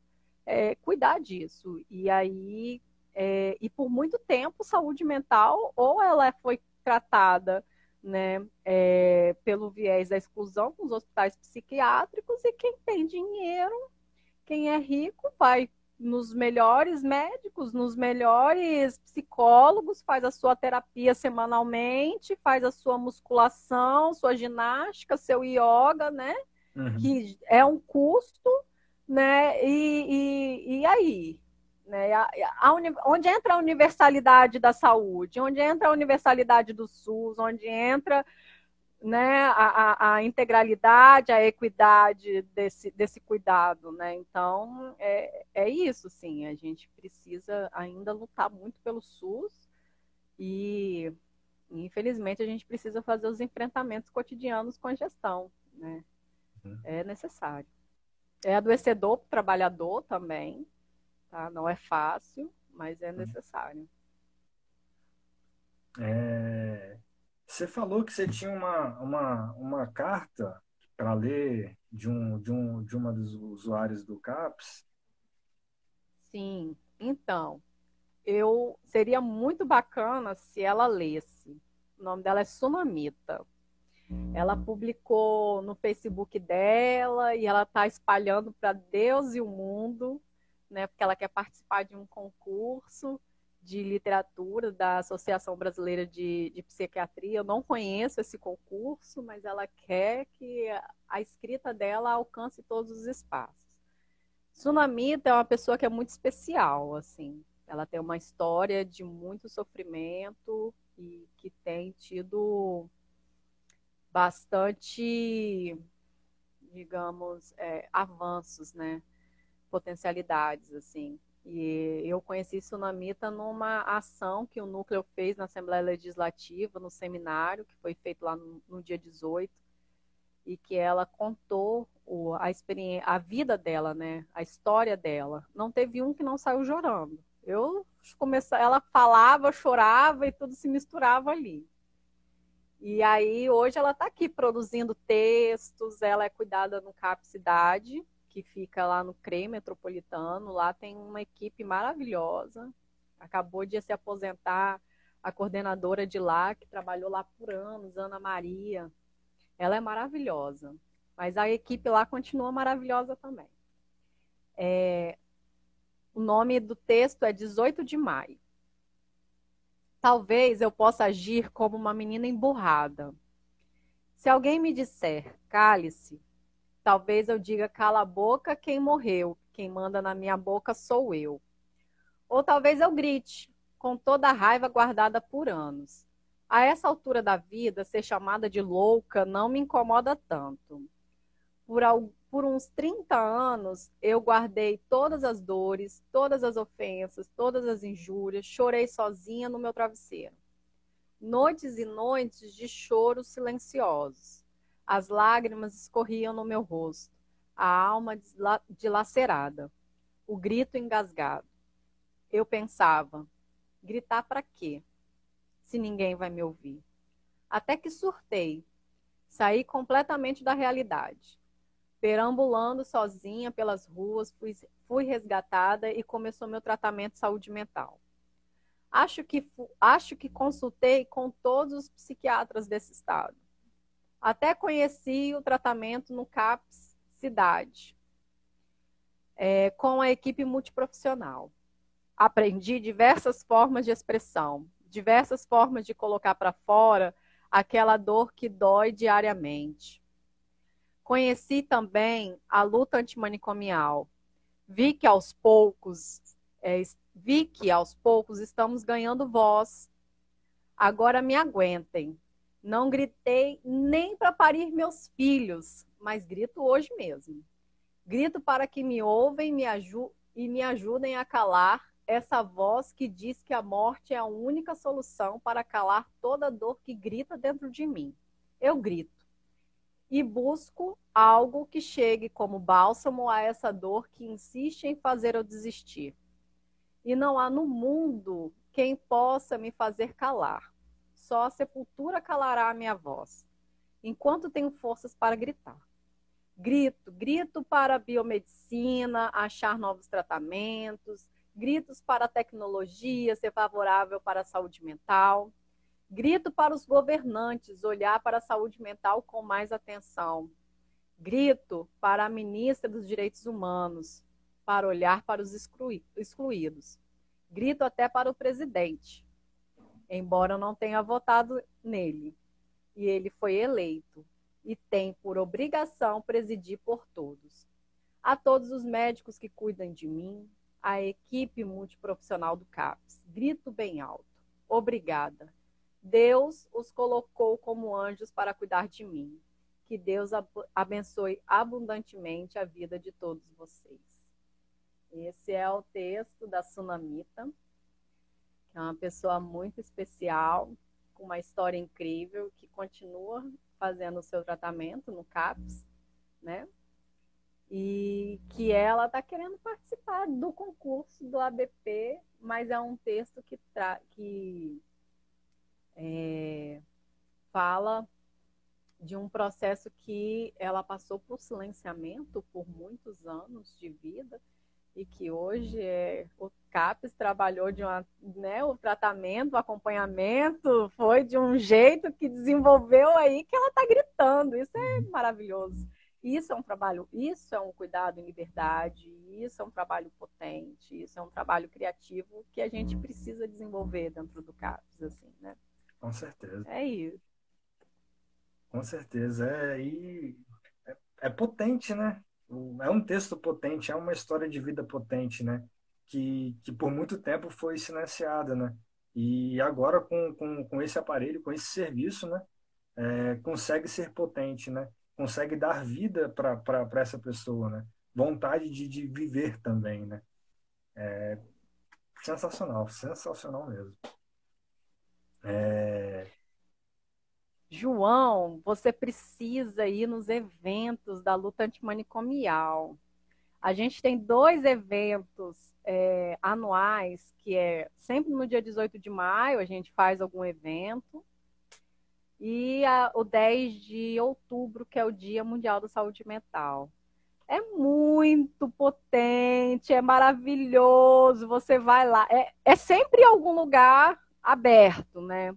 é, cuidar disso. E aí, é, e por muito tempo, saúde mental, ou ela foi tratada né, é, pelo viés da exclusão com os hospitais psiquiátricos e quem tem dinheiro, quem é rico, vai nos melhores médicos, nos melhores psicólogos, faz a sua terapia semanalmente, faz a sua musculação, sua ginástica, seu yoga, né? Uhum. Que é um custo, né? E, e, e aí? Né? A, a, onde entra a universalidade da saúde, onde entra a universalidade do SUS, onde entra né, a, a, integralidade, a equidade desse, desse cuidado. Né? Então, é, é isso, sim. A gente precisa ainda lutar muito pelo SUS e, infelizmente, a gente precisa fazer os enfrentamentos cotidianos com a gestão. Né? Uhum. É necessário. É adoecedor para o trabalhador também, Tá? Não é fácil, mas é uhum. necessário. É... Você falou que você tinha uma, uma, uma carta para ler de, um, de, um, de uma dos usuários do CAPS? Sim, então, eu seria muito bacana se ela lesse. O nome dela é Sunamita. Ela publicou no Facebook dela e ela está espalhando para Deus e o mundo né, porque ela quer participar de um concurso de literatura da Associação Brasileira de, de, Psiquiatria. Eu não conheço esse concurso, mas ela quer que a escrita dela alcance todos os espaços. Sunamita é uma pessoa que é muito especial, assim. Ela tem uma história de muito sofrimento e que tem tido bastante, digamos, é, avanços, né? Potencialidades, assim. E eu conheci Sunamita numa ação que o Núcleo fez na Assembleia Legislativa, no seminário, que foi feito lá no, no dia 18, e que ela contou o, a experiência, a vida dela, né? A história dela. Não teve um que não saiu chorando. Eu comecei, ela falava, chorava e tudo se misturava ali. E aí hoje ela está aqui produzindo textos, ela é cuidada no CAP Cidade, que fica lá no CREI Metropolitano. Lá tem uma equipe maravilhosa. Acabou de se aposentar a coordenadora de lá, que trabalhou lá por anos, Ana Maria. Ela é maravilhosa. Mas a equipe lá continua maravilhosa também. É, o nome do texto é 18 de maio. Talvez eu possa agir como uma menina emburrada. Se alguém me disser, cale-se, talvez eu diga, cala a boca, quem morreu, quem manda na minha boca sou eu. Ou talvez eu grite, com toda a raiva guardada por anos. A essa altura da vida, ser chamada de louca não me incomoda tanto. Por, por uns 30 anos, eu guardei todas as dores, todas as ofensas, todas as injúrias, chorei sozinha no meu travesseiro. Noites e noites de choros silenciosos. As lágrimas escorriam no meu rosto, a alma dilacerada, o grito engasgado. Eu pensava, gritar para quê? Se ninguém vai me ouvir. Até que surtei, saí completamente da realidade Perambulando sozinha pelas ruas, fui, fui resgatada e começou meu tratamento de saúde mental. Acho que, acho que consultei com todos os psiquiatras desse estado. Até conheci o tratamento no CAPS Cidade, é, com a equipe multiprofissional. Aprendi diversas formas de expressão, diversas formas de colocar para fora aquela dor que dói diariamente. Conheci também a luta antimanicomial. Vi que aos poucos, é, vi que aos poucos estamos ganhando voz. Agora me aguentem. Não gritei nem para parir meus filhos, mas grito hoje mesmo. Grito para que me ouvem me e me ajudem a calar essa voz que diz que a morte é a única solução para calar toda dor que grita dentro de mim. Eu grito e busco algo que chegue como bálsamo a essa dor que insiste em fazer eu desistir. E não há no mundo quem possa me fazer calar. Só a sepultura calará a minha voz, enquanto tenho forças para gritar. Grito, grito para a biomedicina, achar novos tratamentos, gritos para a tecnologia ser favorável para a saúde mental Grito para os governantes olhar para a saúde mental com mais atenção. Grito para a ministra dos Direitos Humanos para olhar para os excluídos. Grito até para o presidente, embora eu não tenha votado nele. E ele foi eleito e tem por obrigação presidir por todos. A todos os médicos que cuidam de mim, a equipe multiprofissional do CAPS, grito bem alto. Obrigada. Deus os colocou como anjos para cuidar de mim. Que Deus abençoe abundantemente a vida de todos vocês. Esse é o texto da Sunamita, é uma pessoa muito especial, com uma história incrível, que continua fazendo o seu tratamento no CAPS, né? E que ela está querendo participar do concurso do ABP, mas é um texto que, que é, fala de um processo que ela passou por silenciamento por muitos anos de vida e que hoje é, o CAPES trabalhou de uma, né, o tratamento, o acompanhamento foi de um jeito que desenvolveu aí que ela está gritando. Isso é maravilhoso. Isso é um trabalho, isso é um cuidado em liberdade, isso é um trabalho potente, isso é um trabalho criativo que a gente precisa desenvolver dentro do CAPES, assim, né? Com certeza. É isso. Com certeza. É, e é, é potente, né? É um texto potente, é uma história de vida potente, né? Que, que por muito tempo foi silenciada, né? E agora, com, com, com esse aparelho, com esse serviço, né? É, consegue ser potente, né? Consegue dar vida para essa pessoa, né? Vontade de, de viver também, né? É sensacional, sensacional mesmo. É... João, você precisa ir nos eventos da luta antimanicomial. A gente tem dois eventos é, anuais, que é sempre no dia 18 de maio, a gente faz algum evento, e a, o 10 de outubro, que é o Dia Mundial da Saúde Mental. É muito potente, é maravilhoso. Você vai lá, é, é sempre em algum lugar aberto, né?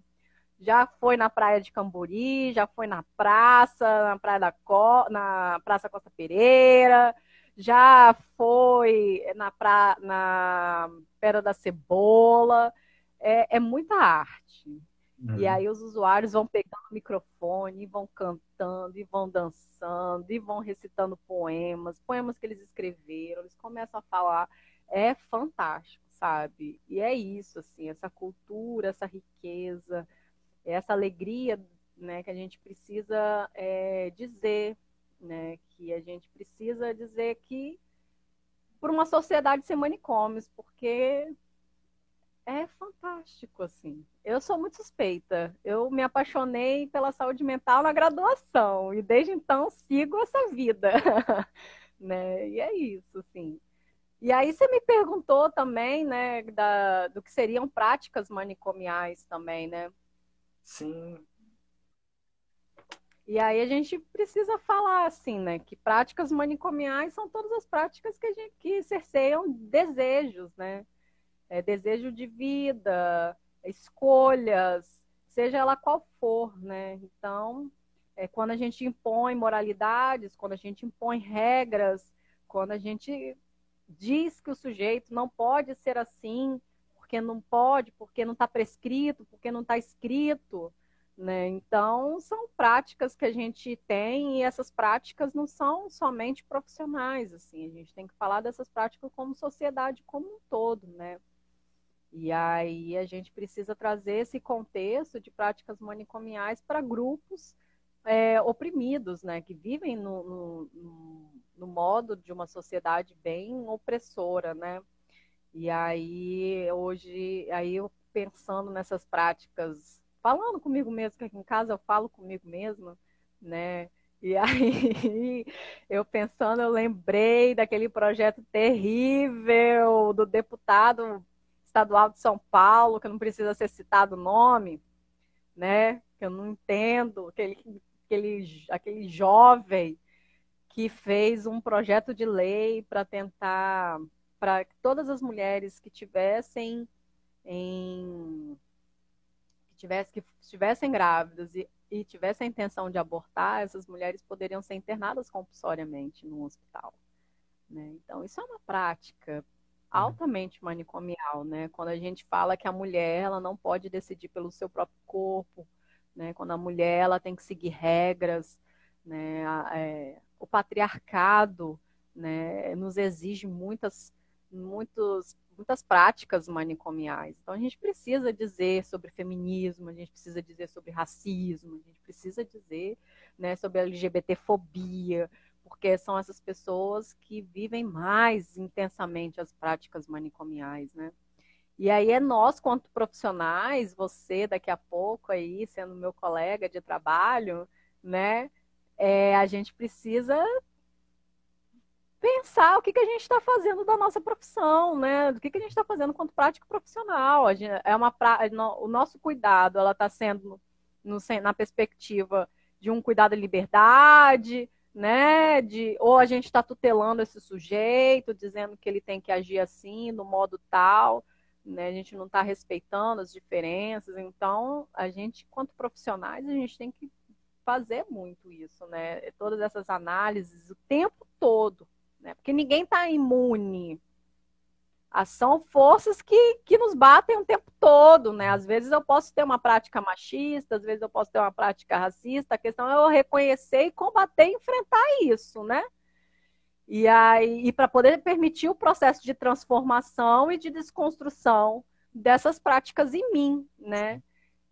Já foi na praia de Cambori, já foi na praça, na praia da Co... na Praça Costa Pereira, já foi na, pra... na Pedra da Cebola. É, é muita arte. Uhum. E aí os usuários vão pegando o microfone, e vão cantando, e vão dançando, e vão recitando poemas, poemas que eles escreveram, eles começam a falar. É fantástico, sabe? E é isso, assim, essa cultura, essa riqueza, essa alegria né, que a gente precisa é, dizer, né, que a gente precisa dizer que por uma sociedade sem manicômios, porque é fantástico, assim. Eu sou muito suspeita. Eu me apaixonei pela saúde mental na graduação e desde então sigo essa vida, (laughs) né? E é isso, assim. E aí você me perguntou também, né, da, do que seriam práticas manicomiais também, né? Sim. E aí a gente precisa falar assim, né, que práticas manicomiais são todas as práticas que gente que cerceiam desejos, né? É, desejo de vida, escolhas, seja ela qual for, né? Então, é, quando a gente impõe moralidades, quando a gente impõe regras, quando a gente diz que o sujeito não pode ser assim, porque não pode, porque não está prescrito, porque não está escrito. Né? Então, são práticas que a gente tem e essas práticas não são somente profissionais. assim A gente tem que falar dessas práticas como sociedade como um todo. Né? E aí a gente precisa trazer esse contexto de práticas manicomiais para grupos é, oprimidos, né? que vivem no, no, no modo de uma sociedade bem opressora. Né? E aí, hoje, aí eu pensando nessas práticas, falando comigo mesmo, que aqui em casa eu falo comigo mesma, né? E (laughs) aí, eu pensando, eu lembrei daquele projeto terrível do deputado estadual de São Paulo, que não precisa ser citado o nome, né? Que eu não entendo, aquele, aquele, aquele jovem que fez um projeto de lei para tentar para todas as mulheres que tivessem em que tivessem, que estivessem grávidas e, e tivessem a intenção de abortar, essas mulheres poderiam ser internadas compulsoriamente no hospital. Né? Então, isso é uma prática uhum. altamente manicomial, né? Quando a gente fala que a mulher ela não pode decidir pelo seu próprio corpo, né? Quando a mulher ela tem que seguir regras, né? É, o patriarcado, né? Nos exige muitas muitos, muitas práticas manicomiais. Então a gente precisa dizer sobre feminismo, a gente precisa dizer sobre racismo, a gente precisa dizer né, sobre LGBTfobia, porque são essas pessoas que vivem mais intensamente as práticas manicomiais, né? E aí é nós, quanto profissionais, você daqui a pouco aí, sendo meu colega de trabalho, né? É, a gente precisa pensar o que, que a gente está fazendo da nossa profissão, né? Do que, que a gente está fazendo quanto prático profissional. Gente, é uma pra... o nosso cuidado, ela está sendo no, na perspectiva de um cuidado de liberdade, né? De, ou a gente está tutelando esse sujeito, dizendo que ele tem que agir assim, no modo tal, né? A gente não está respeitando as diferenças. Então, a gente, quanto profissionais, a gente tem que fazer muito isso, né? Todas essas análises o tempo todo, né? Porque ninguém está imune. São forças que, que nos batem o tempo todo, né? Às vezes eu posso ter uma prática machista, às vezes eu posso ter uma prática racista. A questão é eu reconhecer e combater e enfrentar isso, né? E aí, e para poder permitir o processo de transformação e de desconstrução dessas práticas em mim, né?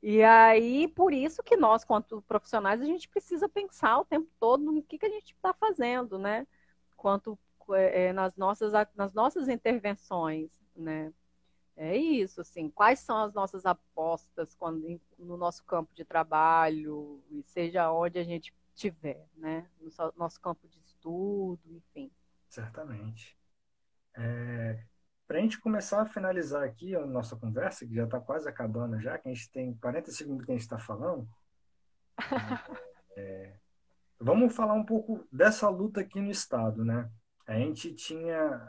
E aí, por isso que nós, quanto profissionais, a gente precisa pensar o tempo todo no que, que a gente está fazendo, né? Quanto é, nas, nossas, nas nossas intervenções, né? É isso, assim, quais são as nossas apostas quando, no nosso campo de trabalho, e seja onde a gente estiver, né? No nosso campo de estudo, enfim. Certamente. É, Para a gente começar a finalizar aqui a nossa conversa, que já está quase acabando já, que a gente tem 40 segundos que a gente está falando, (laughs) é, Vamos falar um pouco dessa luta aqui no Estado, né? A gente tinha.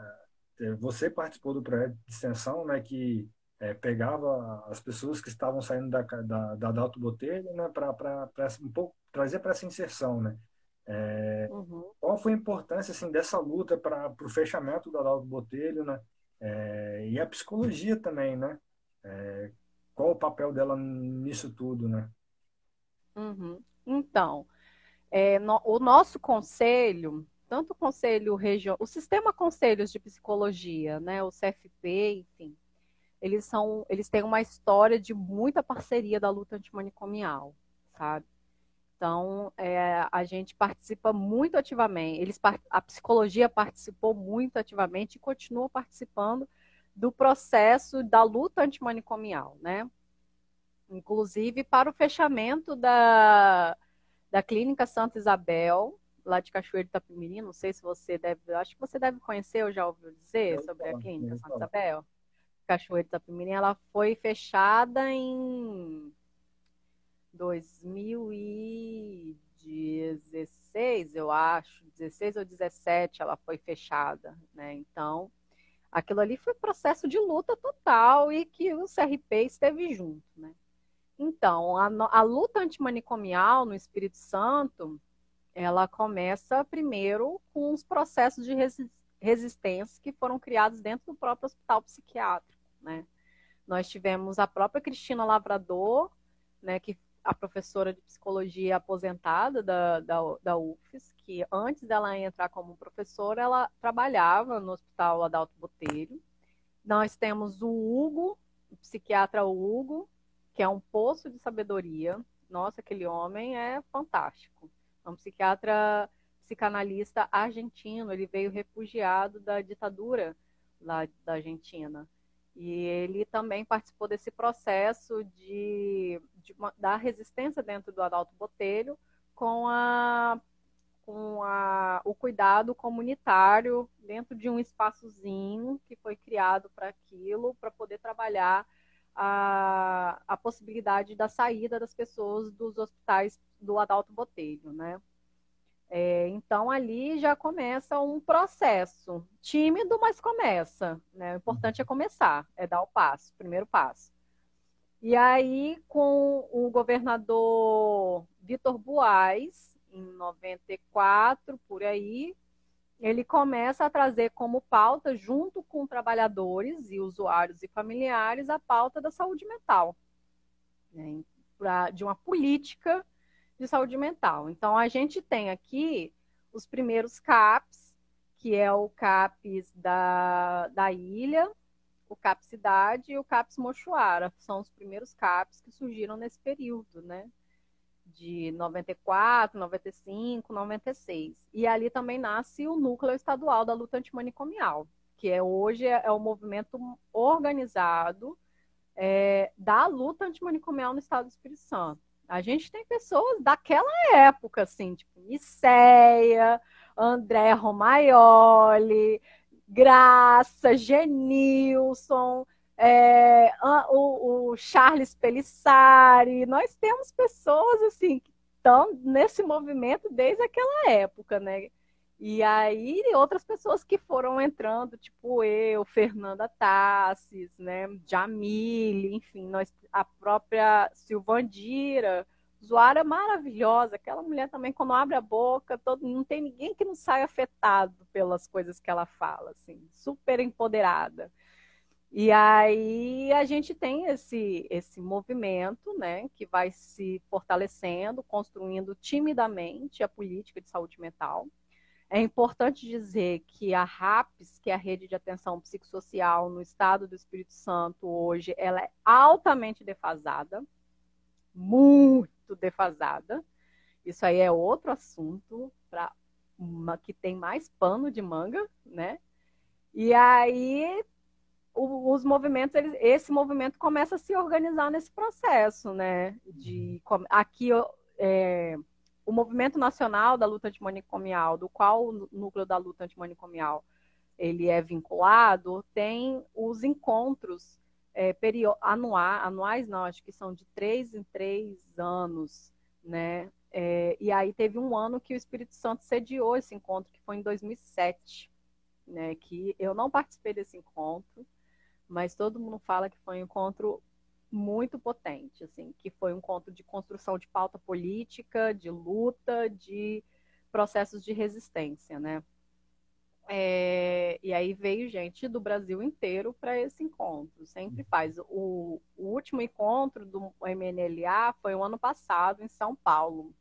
Eh, você participou do projeto de extensão, né, que é, pegava as pessoas que estavam saindo da, da, da Adalto Botelho, né, para um pouco trazer para essa inserção, né? É, uhum. Qual foi a importância assim dessa luta para o fechamento do Adalto Botelho, né? É, e a psicologia também, né? É, qual o papel dela nisso tudo, né? Uhum. Então, é, no, o nosso conselho, tanto o conselho regional, o sistema conselhos de psicologia, né, o CFP, enfim, eles são, eles têm uma história de muita parceria da luta antimanicomial, sabe? Então, é, a gente participa muito ativamente, eles, a psicologia participou muito ativamente e continua participando do processo da luta antimanicomial, né? Inclusive para o fechamento da, da Clínica Santa Isabel, lá de Cachoeiro de Itapemirim, não sei se você deve, acho que você deve conhecer, ou já ouviu dizer sobre a Clínica Santa Isabel. Cachoeiro de Itapemirim, ela foi fechada em 2016, eu acho, 16 ou 17 ela foi fechada, né? Então, aquilo ali foi processo de luta total e que o CRP esteve junto, né? Então, a, a luta antimanicomial no Espírito Santo, ela começa primeiro com os processos de resi resistência que foram criados dentro do próprio hospital psiquiátrico, né? Nós tivemos a própria Cristina Lavrador, né, que a professora de psicologia aposentada da, da, da UFES, que antes dela entrar como professora, ela trabalhava no Hospital Adalto Botelho. Nós temos o Hugo, o psiquiatra Hugo, que é um poço de sabedoria. Nossa, aquele homem é fantástico. É um psiquiatra psicanalista argentino, ele veio refugiado da ditadura lá da Argentina. E ele também participou desse processo de, de uma, da resistência dentro do Adalto Botelho com, a, com a, o cuidado comunitário dentro de um espaçozinho que foi criado para aquilo, para poder trabalhar a, a possibilidade da saída das pessoas dos hospitais do Adalto Botelho, né? É, então ali já começa um processo tímido, mas começa. Né? O importante é começar, é dar o passo, o primeiro passo. E aí, com o governador Vitor Buais, em 94, por aí, ele começa a trazer como pauta, junto com trabalhadores e usuários e familiares, a pauta da saúde mental, né? de uma política de saúde mental. Então, a gente tem aqui os primeiros CAPs, que é o CAPS da, da ilha, o CAPS Cidade e o CAPS Mochuara. São os primeiros CAPs que surgiram nesse período, né? De 94, 95, 96. E ali também nasce o núcleo estadual da luta antimanicomial, que é hoje é, é o movimento organizado é, da luta antimanicomial no estado do Espírito Santo. A gente tem pessoas daquela época, assim, tipo Niceia, André Romaioli, Graça, Genilson, é, o, o, Charles Pelissari. Nós temos pessoas assim que estão nesse movimento desde aquela época, né? E aí outras pessoas que foram entrando, tipo eu, Fernanda Tassis, né, Jamile, enfim, nós, a própria Silvandira, usuária maravilhosa, aquela mulher também quando abre a boca, todo, não tem ninguém que não saia afetado pelas coisas que ela fala, assim, super empoderada. E aí a gente tem esse, esse movimento, né, que vai se fortalecendo, construindo timidamente a política de saúde mental. É importante dizer que a RAPS, que é a Rede de Atenção Psicossocial no Estado do Espírito Santo hoje, ela é altamente defasada, muito defasada. Isso aí é outro assunto para uma que tem mais pano de manga, né? E aí o, os movimentos, eles, esse movimento começa a se organizar nesse processo, né? De aqui é, o Movimento Nacional da Luta Antimanicomial, do qual o núcleo da luta antimanicomial ele é vinculado, tem os encontros é, anuais, anuais, não, acho que são de três em três anos, né? É, e aí teve um ano que o Espírito Santo sediou esse encontro, que foi em 2007, né? Que eu não participei desse encontro, mas todo mundo fala que foi um encontro muito potente, assim, que foi um encontro de construção de pauta política, de luta, de processos de resistência, né? É, e aí veio gente do Brasil inteiro para esse encontro. Sempre faz. O, o, último encontro do MNLA foi o ano passado, em São Paulo.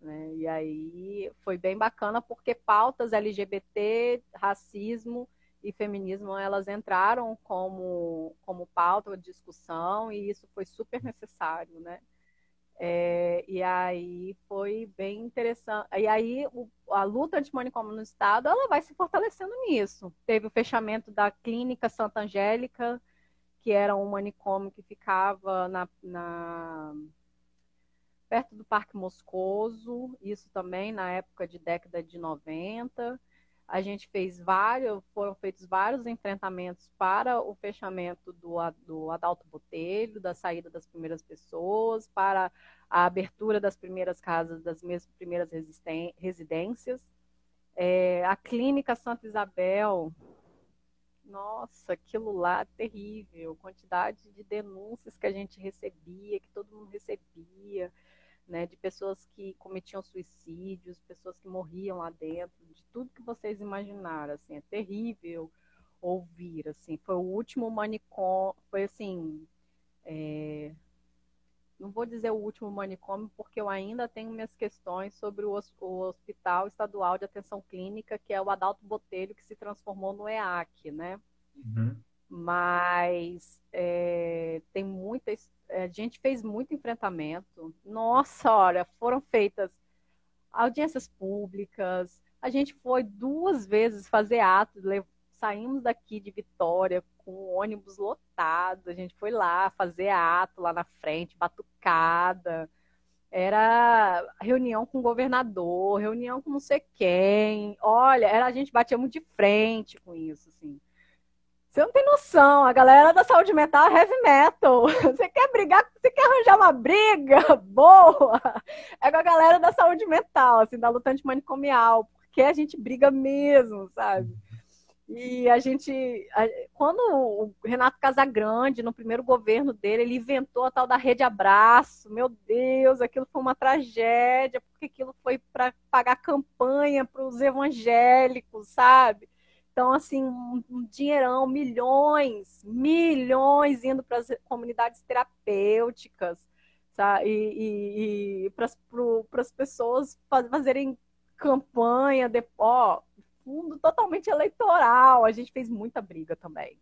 Né? E aí foi bem bacana porque pautas LGBT, racismo e feminismo elas entraram como, como pauta de discussão e isso foi super necessário, né? É, e aí foi bem interessante. E aí o, a luta anti-manicômio no Estado ela vai se fortalecendo nisso. Teve o fechamento da Clínica Santa Angélica, que era um manicômio que ficava na, na perto do Parque Moscoso, isso também na época de década de 90. A gente fez vários, foram feitos vários enfrentamentos para o fechamento do, do Adalto Botelho, da saída das primeiras pessoas, para a abertura das primeiras casas, das mesmas primeiras residências. É, a Clínica Santa Isabel, nossa, aquilo lá terrível, quantidade de denúncias que a gente recebia, que todo mundo recebia né, de pessoas que cometiam suicídios, pessoas que morriam lá dentro, de tudo que vocês imaginaram, assim, é terrível ouvir, assim, foi o último manicômio, foi assim, é... não vou dizer o último manicômio, porque eu ainda tenho minhas questões sobre o, o Hospital Estadual de Atenção Clínica, que é o Adalto Botelho, que se transformou no EAC, né? Uhum. Mas é, tem muita história a gente fez muito enfrentamento. Nossa, olha, foram feitas audiências públicas. A gente foi duas vezes fazer ato, saímos daqui de Vitória com ônibus lotado. A gente foi lá fazer ato lá na frente, batucada. Era reunião com o governador, reunião com não sei quem. Olha, era, a gente batia muito de frente com isso, assim. Você não tem noção. A galera da saúde mental é heavy metal. (laughs) Você quer brigar, você quer arranjar uma briga (laughs) boa, é com a galera da saúde mental, assim, da luta antimanicomial, porque a gente briga mesmo, sabe? E a gente, quando o Renato Casagrande, no primeiro governo dele, ele inventou a tal da rede abraço. Meu Deus, aquilo foi uma tragédia, porque aquilo foi para pagar campanha para os evangélicos, sabe? Então, assim, um dinheirão, milhões, milhões indo para as comunidades terapêuticas, sabe? E, e, e para as pessoas fazerem campanha, de, ó, fundo totalmente eleitoral. A gente fez muita briga também.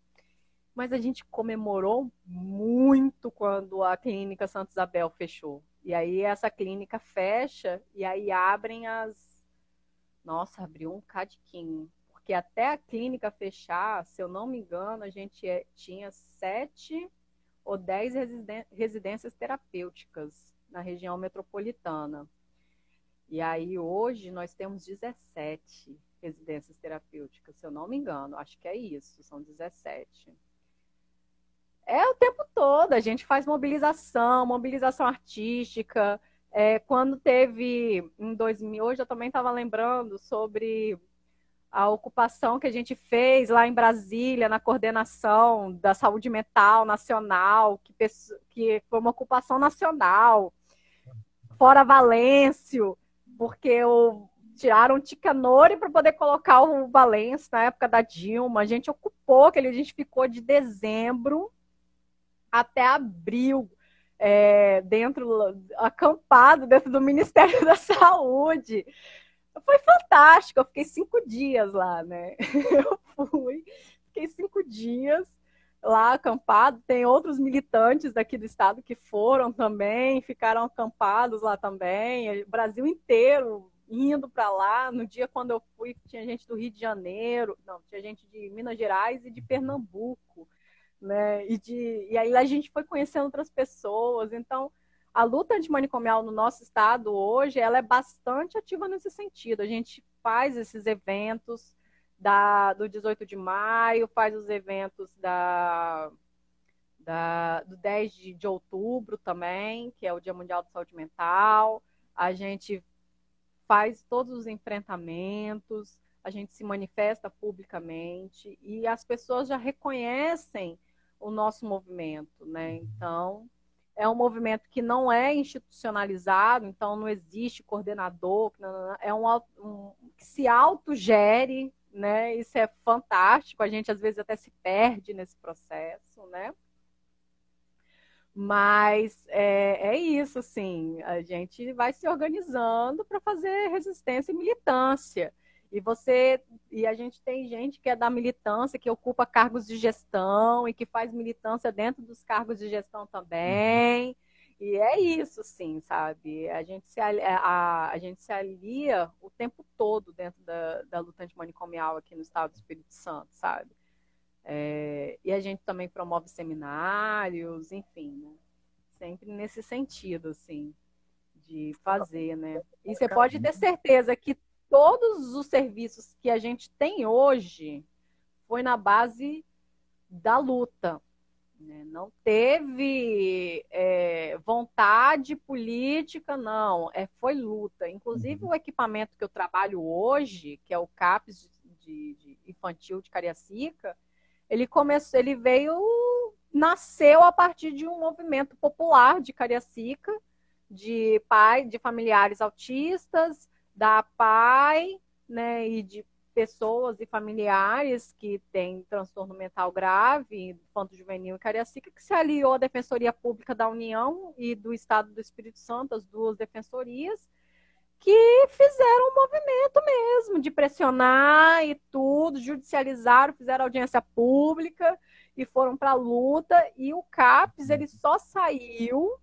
Mas a gente comemorou muito quando a clínica Santa Isabel fechou. E aí essa clínica fecha e aí abrem as. Nossa, abriu um cadiquinho porque até a clínica fechar, se eu não me engano, a gente é, tinha sete ou dez residências terapêuticas na região metropolitana. E aí hoje nós temos 17 residências terapêuticas, se eu não me engano, acho que é isso, são 17. É o tempo todo, a gente faz mobilização, mobilização artística. É, quando teve em 2000, hoje eu também estava lembrando sobre a ocupação que a gente fez lá em Brasília, na coordenação da saúde mental nacional, que, que foi uma ocupação nacional, fora Valêncio, porque o, tiraram Ticanori para poder colocar o Valêncio na época da Dilma. A gente ocupou, aquele, a gente ficou de dezembro até abril. É, dentro, acampado dentro do Ministério (laughs) da Saúde, foi fantástico. Eu fiquei cinco dias lá, né? (laughs) Eu fui, fiquei cinco dias lá acampado. Tem outros militantes daqui do estado que foram também, ficaram acampados lá também. O Brasil inteiro indo para lá. No dia quando eu fui, tinha gente do Rio de Janeiro, não, tinha gente de Minas Gerais e de Pernambuco, né? E, de, e aí a gente foi conhecendo outras pessoas. Então, a luta antimanicomial no nosso estado hoje, ela é bastante ativa nesse sentido. A gente faz esses eventos da, do 18 de maio, faz os eventos da, da, do 10 de, de outubro também, que é o Dia Mundial de Saúde Mental. A gente faz todos os enfrentamentos. a gente se manifesta publicamente e as pessoas já reconhecem o nosso movimento, né? Então, é um movimento que não é institucionalizado, então não existe coordenador, é um, um que se autogere, né? Isso é fantástico, a gente às vezes até se perde nesse processo, né? Mas é, é isso, assim, a gente vai se organizando para fazer resistência e militância. E você e a gente tem gente que é da militância, que ocupa cargos de gestão e que faz militância dentro dos cargos de gestão também. E é isso, sim, sabe? A gente se alia, a, a gente se alia o tempo todo dentro da, da luta antimanicomial aqui no estado do Espírito Santo, sabe? É, e a gente também promove seminários, enfim, né? sempre nesse sentido, assim, de fazer, né? E você pode ter certeza que todos os serviços que a gente tem hoje foi na base da luta. Né? Não teve é, vontade política, não. É, foi luta. Inclusive, uhum. o equipamento que eu trabalho hoje, que é o CAPES de, de infantil de Cariacica, ele começou, ele veio, nasceu a partir de um movimento popular de Cariacica, de pai, de familiares autistas, da PAI, né, e de pessoas e familiares que têm transtorno mental grave, infanto juvenil e cariacica, que se aliou à Defensoria Pública da União e do Estado do Espírito Santo, as duas defensorias, que fizeram um movimento mesmo de pressionar e tudo, judicializaram, fizeram audiência pública e foram para a luta. E o CAPES ele só saiu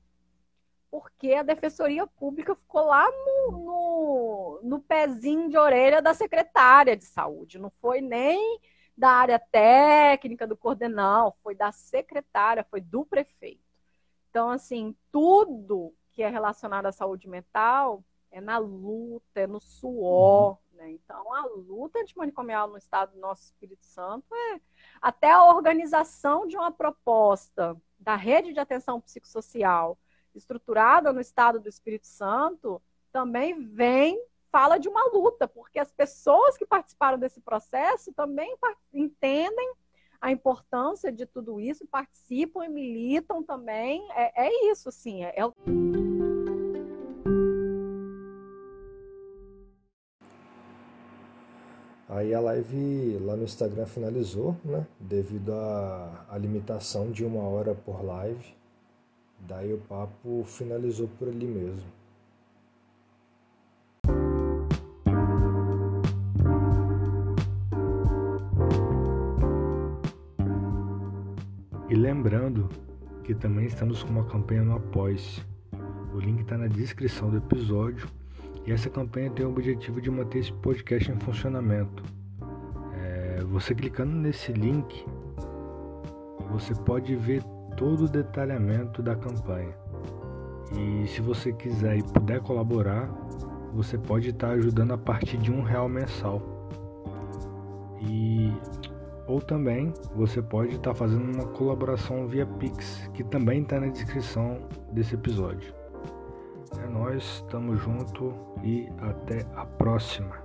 porque a Defensoria Pública ficou lá no, no, no, pezinho de orelha da secretária de saúde, não foi nem da área técnica, do coordenal, foi da secretária, foi do prefeito. Então, assim, tudo que é relacionado à saúde mental é na luta, é no suor. Né? Então, a luta antimanicomial no estado do nosso Espírito Santo é até a organização de uma proposta da rede de atenção psicossocial estruturada no estado do Espírito Santo, também vem, fala de uma luta, porque as pessoas que participaram desse processo também entendem a importância de tudo isso, participam e militam também. É, é isso, sim. É, é... Aí a live lá no Instagram finalizou, né? Devido à limitação de uma hora por live. Daí o papo finalizou por ali mesmo. E lembrando que também estamos com uma campanha no Apoia-se. O link está na descrição do episódio. E essa campanha tem o objetivo de manter esse podcast em funcionamento. É, você clicando nesse link, você pode ver todo o detalhamento da campanha. E se você quiser e puder colaborar, você pode estar ajudando a partir de um real mensal. E ou também você pode estar fazendo uma colaboração via Pix, que também está na descrição desse episódio. É nós, estamos junto e até a próxima.